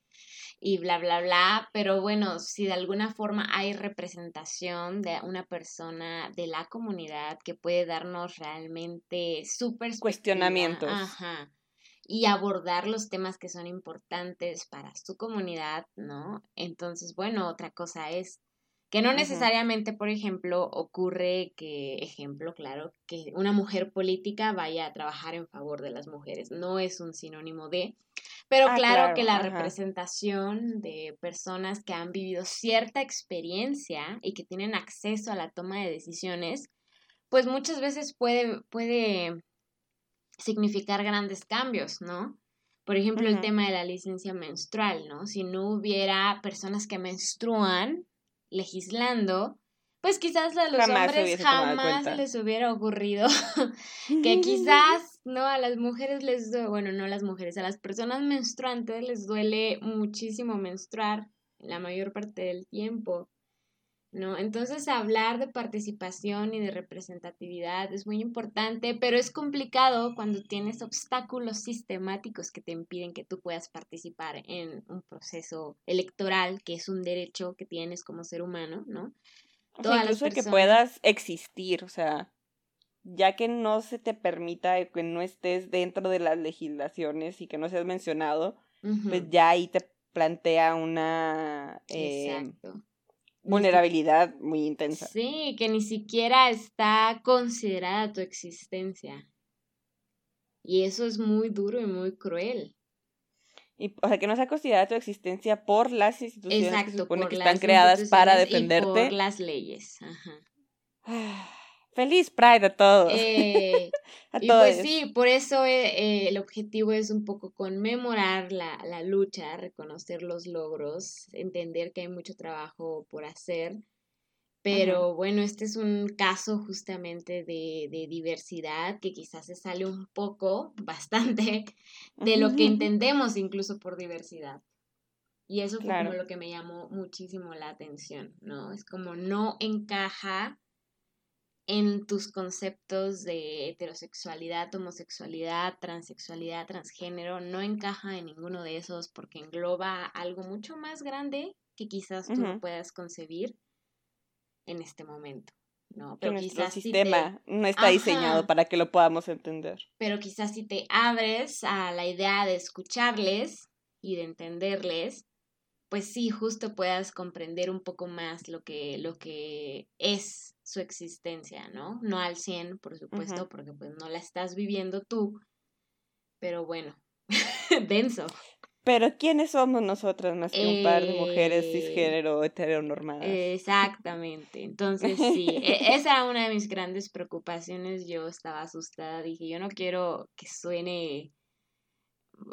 y bla, bla, bla. Pero bueno, si de alguna forma hay representación de una persona de la comunidad que puede darnos realmente súper cuestionamientos. Ajá y abordar los temas que son importantes para su comunidad, ¿no? Entonces, bueno, otra cosa es que no necesariamente, por ejemplo, ocurre que, ejemplo, claro, que una mujer política vaya a trabajar en favor de las mujeres, no es un sinónimo de, pero ah, claro, que la representación de personas que han vivido cierta experiencia y que tienen acceso a la toma de decisiones, pues muchas veces puede, puede significar grandes cambios, ¿no? Por ejemplo, el tema de la licencia menstrual, ¿no? Si no hubiera personas que menstruan legislando, pues quizás a los hombres jamás les hubiera ocurrido que quizás, ¿no? A las mujeres les duele, bueno, no a las mujeres, a las personas menstruantes les duele muchísimo menstruar la mayor parte del tiempo. ¿No? Entonces hablar de participación y de representatividad es muy importante, pero es complicado cuando tienes obstáculos sistemáticos que te impiden que tú puedas participar en un proceso electoral, que es un derecho que tienes como ser humano, ¿no? incluso que puedas existir, o sea, ya que no se te permita que no estés dentro de las legislaciones y que no seas mencionado, pues ya ahí te plantea una... Eh, Exacto vulnerabilidad muy intensa. Sí, que ni siquiera está considerada tu existencia. Y eso es muy duro y muy cruel. Y, o sea, que no sea considerada tu existencia por las instituciones que se supone que están creadas para defenderte. por las leyes. Ajá. Feliz Pride a todos. Eh, a y pues sí, por eso eh, el objetivo es un poco conmemorar la, la, lucha, reconocer los logros, entender que hay mucho trabajo por hacer. Pero bueno, este es un caso justamente de, de, diversidad que quizás se sale un poco, bastante, de lo que entendemos incluso por diversidad. Y eso fue como lo que me llamó muchísimo la atención, ¿no? Es como no encaja en tus conceptos de heterosexualidad, homosexualidad, transexualidad, transgénero, no encaja en ninguno de esos porque engloba algo mucho más grande que quizás tú no puedas concebir en este momento. ¿no? Pero quizás sistema no está diseñado para que lo podamos entender. Pero quizás si te abres a la idea de escucharles y de entenderles, pues sí, justo puedas comprender un poco más lo que, lo que es su existencia, ¿no? No al 100, por supuesto, porque pues no la estás viviendo tú, pero bueno, denso. Pero ¿quiénes somos nosotras más que un par de mujeres eh, cisgénero heteronormadas? Exactamente. Entonces, sí, e, esa era una de mis grandes preocupaciones. Yo estaba asustada, dije, yo no quiero que suene,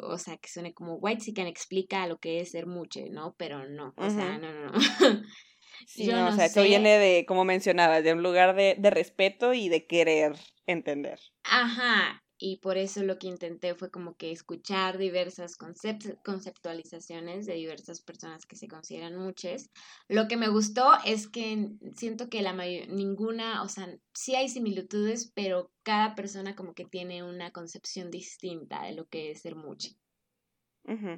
o sea, que suene como White Sican explica lo que es ser muche, ¿no? Pero no, o sea, no, no, no. Sí, no, o sea, esto viene de, como mencionabas, de un lugar de, de respeto y de querer entender. Ajá, y por eso lo que intenté fue como que escuchar diversas conceptualizaciones de diversas personas que se consideran muchas. Lo que me gustó es que siento que la ninguna, o sea, sí hay similitudes, pero cada persona como que tiene una concepción distinta de lo que es ser mucho.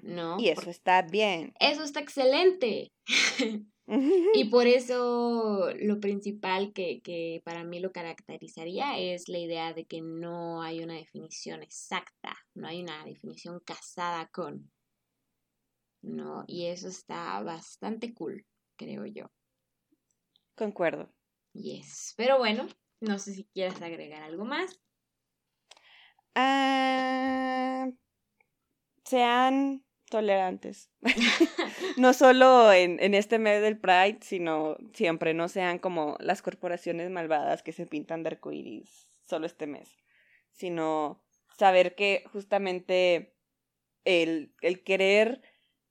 ¿No? Y eso está bien. Eso está excelente. Y por eso lo principal que, que, para mí lo caracterizaría es la idea de que no hay una definición exacta, no hay una definición casada con. ¿No? Y eso está bastante cool, creo yo. Concuerdo. Yes. Pero bueno, no sé si quieres agregar algo más. Sean tolerantes. no solo en, en, este mes del Pride, sino siempre, no sean como las corporaciones malvadas que se pintan de arcoíris solo este mes, sino saber que justamente el, el querer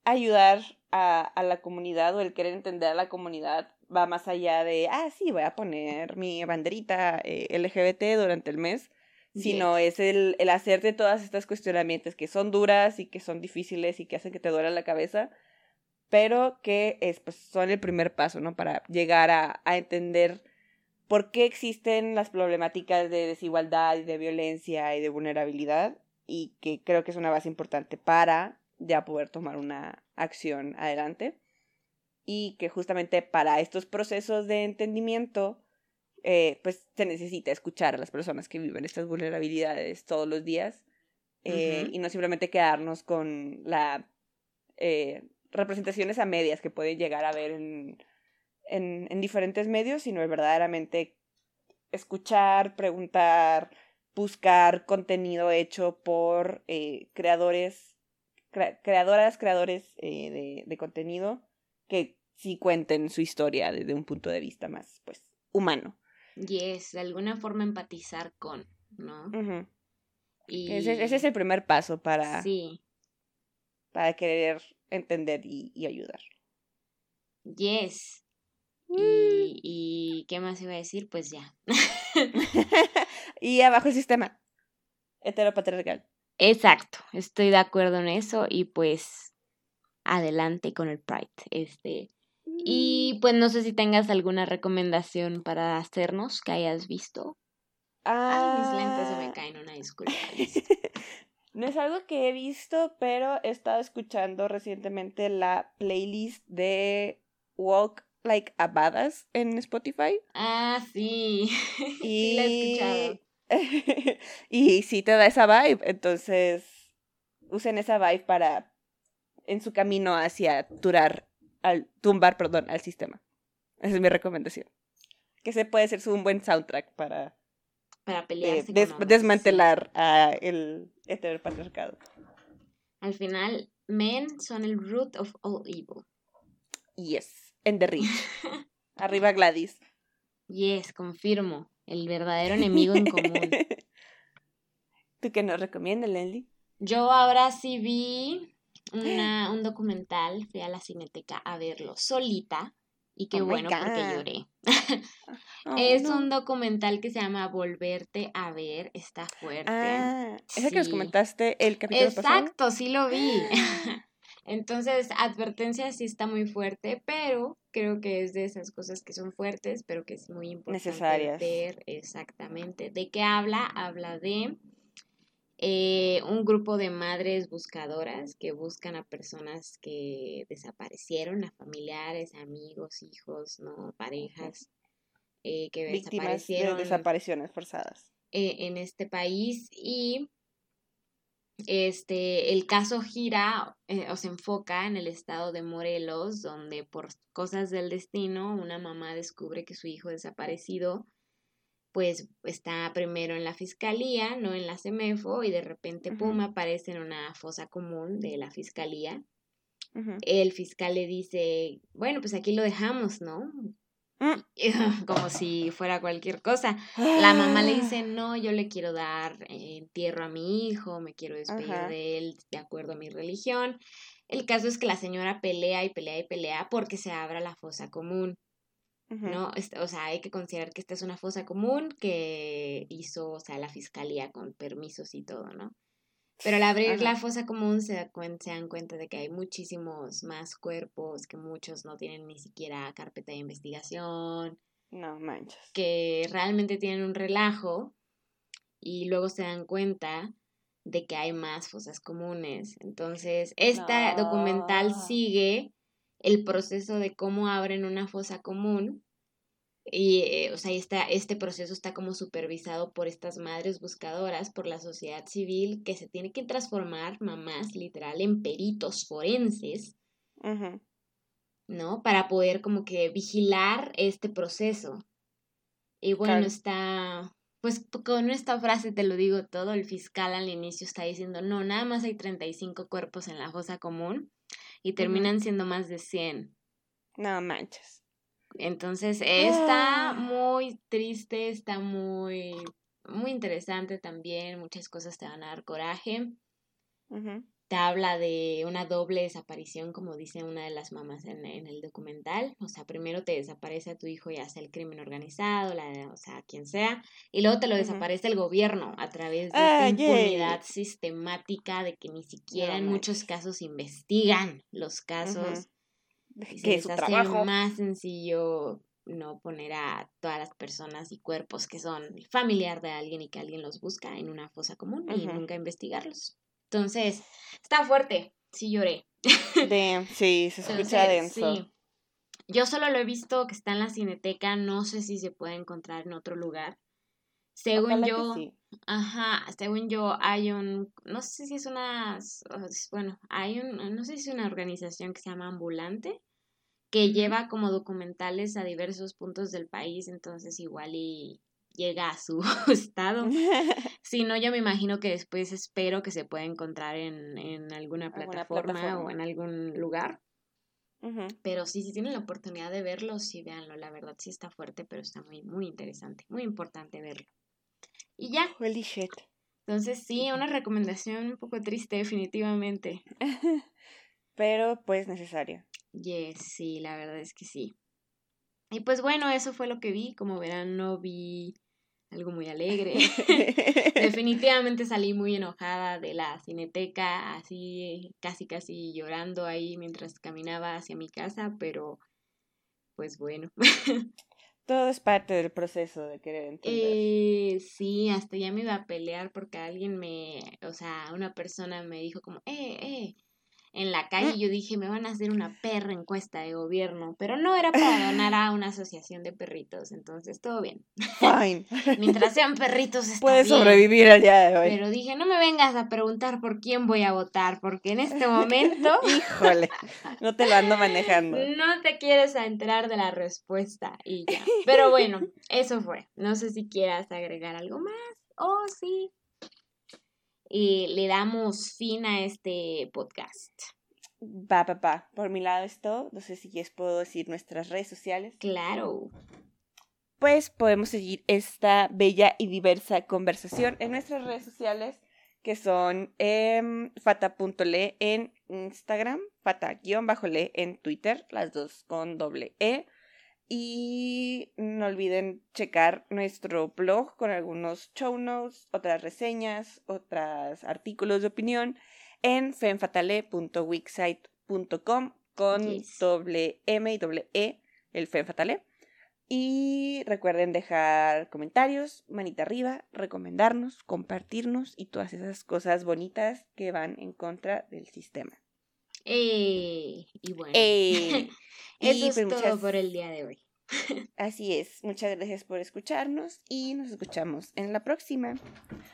ayudar a, a, la comunidad o el querer entender a la comunidad va más allá de, ah, sí, voy a poner mi banderita eh, LGBT durante el mes, sino es el, el hacerte todas estas cuestionamientos que son duras y que son difíciles y que hacen que te duela la cabeza, pero que es, pues, son el primer paso, ¿no? Para llegar a, a entender por qué existen las problemáticas de desigualdad y de violencia y de vulnerabilidad y que creo que es una base importante para ya poder tomar una acción adelante y que justamente para estos procesos de entendimiento eh, pues se necesita escuchar a las personas que viven estas vulnerabilidades todos los días eh, y no simplemente quedarnos con la eh, representaciones a medias que pueden llegar a ver en, en, en diferentes medios, sino verdaderamente escuchar, preguntar, buscar contenido hecho por creadores, creadoras, creadores de, de contenido que sí cuenten su historia desde un punto de vista más, pues, humano. Yes, de alguna forma empatizar con, ¿no? y... ese, es el primer paso para, sí. para querer entender y, ayudar. Yes. Y, y, qué más iba a decir? Pues ya. y abajo el sistema heteropatriarcal. Exacto, estoy de acuerdo en eso y pues adelante con el Pride. Este, y pues no sé si tengas alguna recomendación para hacernos que hayas visto. Ah. Ay, mis lentes se me ah. caen, una disculpa. no es algo que he visto, pero he estado escuchando recientemente la playlist de Walk Like a Badass en Spotify. Ah, sí. Y... sí, la he escuchado. y sí te da esa vibe, entonces usen esa vibe para en su camino hacia durar al tumbar, perdón, al sistema. Esa es mi recomendación. Que se puede ser un buen soundtrack para, para pelearse eh, desmantelar a el heteropatriarcado. Al final, men son el root of all evil. Yes, en the rich. Arriba Gladys. Yes, confirmo. El verdadero enemigo en común. ¿Tú qué nos recomiendas, Lenny? Yo ahora sí vi una, un documental, fui a la cineteca a verlo solita. Y qué oh bueno porque lloré. Oh, es un documental que se llama Volverte a ver, está fuerte. Ah, ¿es el que nos comentaste el capítulo Exacto, sí lo vi. Entonces, advertencia sí está muy fuerte, pero creo que es de esas cosas que son fuertes, pero que es muy importante ver exactamente. ¿De qué habla? Habla de eh, un grupo de madres buscadoras que buscan a personas que desaparecieron, a familiares, amigos, hijos, no parejas eh, que desaparecieron. De desapariciones forzadas. Eh, en este país y este, el caso gira eh, o se enfoca en el estado de Morelos, donde por cosas del destino una mamá descubre que su hijo desaparecido pues está primero en la fiscalía, no en la CEMEFO, y de repente, pum, aparece en una fosa común de la fiscalía. El fiscal le dice, bueno, pues aquí lo dejamos, ¿no? Mm. Como si fuera cualquier cosa. La mamá le dice, no, yo le quiero dar entierro a mi hijo, me quiero despedir de él de acuerdo a mi religión. El caso es que la señora pelea y pelea y pelea porque se abra la fosa común. ¿No? O sea, hay que considerar que esta es una fosa común que hizo, o sea, la fiscalía con permisos y todo, ¿no? Pero al abrir la fosa común se, dan cuenta de que hay muchísimos más cuerpos, que muchos no tienen ni siquiera carpeta de investigación. No manches. Que realmente tienen un relajo y luego se dan cuenta de que hay más fosas comunes. Entonces, esta documental sigue el proceso de cómo abren una fosa común. Y, eh, o sea, este proceso está como supervisado por estas madres buscadoras, por la sociedad civil, que se tiene que transformar, mamás, literal, en peritos forenses, ¿no? Para poder como que vigilar este proceso. Y bueno, está, pues con esta frase te lo digo todo, el fiscal al inicio está diciendo, no, nada más hay 35 cuerpos en la fosa común y terminan siendo más de 100. No manches. Entonces, está ah. muy triste, está muy, muy interesante también, muchas cosas te van a dar coraje habla de una doble desaparición, como dice una de las mamás en, el documental. O sea, primero te desaparece a tu hijo y hace el crimen organizado, la, o sea, quien sea, y luego te lo desaparece el gobierno a través de esta impunidad sistemática de que ni siquiera en muchos casos investigan los casos. Que es trabajo. más sencillo no poner a todas las personas y cuerpos que son familiar de alguien y que alguien los busca en una fosa común y nunca investigarlos. Entonces, está fuerte. Sí lloré. sí, se escucha denso. Sí. Yo solo lo he visto que está en la cineteca, no sé si se puede encontrar en otro lugar. Según yo, ajá, según yo hay un, no sé si es una, bueno, hay un, no sé si es una organización que se llama Ambulante, que lleva como documentales a diversos puntos del país, entonces igual y llega a su estado. Si no, yo me imagino que después espero que se pueda encontrar en, en alguna, plataforma, o en algún lugar. Pero sí, si tienen la oportunidad de verlo, sí, véanlo. La verdad sí está fuerte, pero está muy, muy interesante. Muy importante verlo. Y ya. Holy shit. Entonces sí, una recomendación un poco triste, definitivamente. pero pues necesaria. Yes, sí, la verdad es que sí. Y pues bueno, eso fue lo que vi. Como verán, no vi algo muy alegre. Definitivamente salí muy enojada de la cineteca, así casi casi llorando ahí mientras caminaba hacia mi casa, pero pues bueno. Todo es parte del proceso de querer entender. Eh, sí, hasta ya me iba a pelear porque alguien me, o sea, una persona me dijo como, eh, eh, en la calle. Mm. Yo dije, me van a hacer una perra encuesta de gobierno, pero no era para donar a una asociación de perritos, entonces todo bien. Fine. Mientras sean perritos, está Puedes sobrevivir al día de hoy. Pero dije, no me vengas a preguntar por quién voy a votar, porque en este momento. Híjole, no te lo ando manejando. No te quieres enterar de la respuesta y ya. Pero bueno, eso fue. No sé si quieras agregar algo más. Oh, sí y le damos fin a este podcast. Va, papá. Por mi lado es todo. No sé si quieres puedo decir nuestras redes sociales. Claro. Pues podemos seguir esta bella y diversa conversación en nuestras redes sociales que son eh, fata.le en Instagram, fata-le en Twitter, las dos con doble E. Y no olviden checar nuestro blog con algunos show notes, otras reseñas, otros artículos de opinión en femfatale.wixsite.com con doble M y doble E, el femfatale. Y recuerden dejar comentarios, manita arriba, recomendarnos, compartirnos y todas esas cosas bonitas que van en contra del sistema. Eh, y bueno. Eh, Eso es pues todo por el día de hoy. Así es. Muchas gracias por escucharnos y nos escuchamos en la próxima.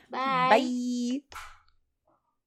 Bye. Bye.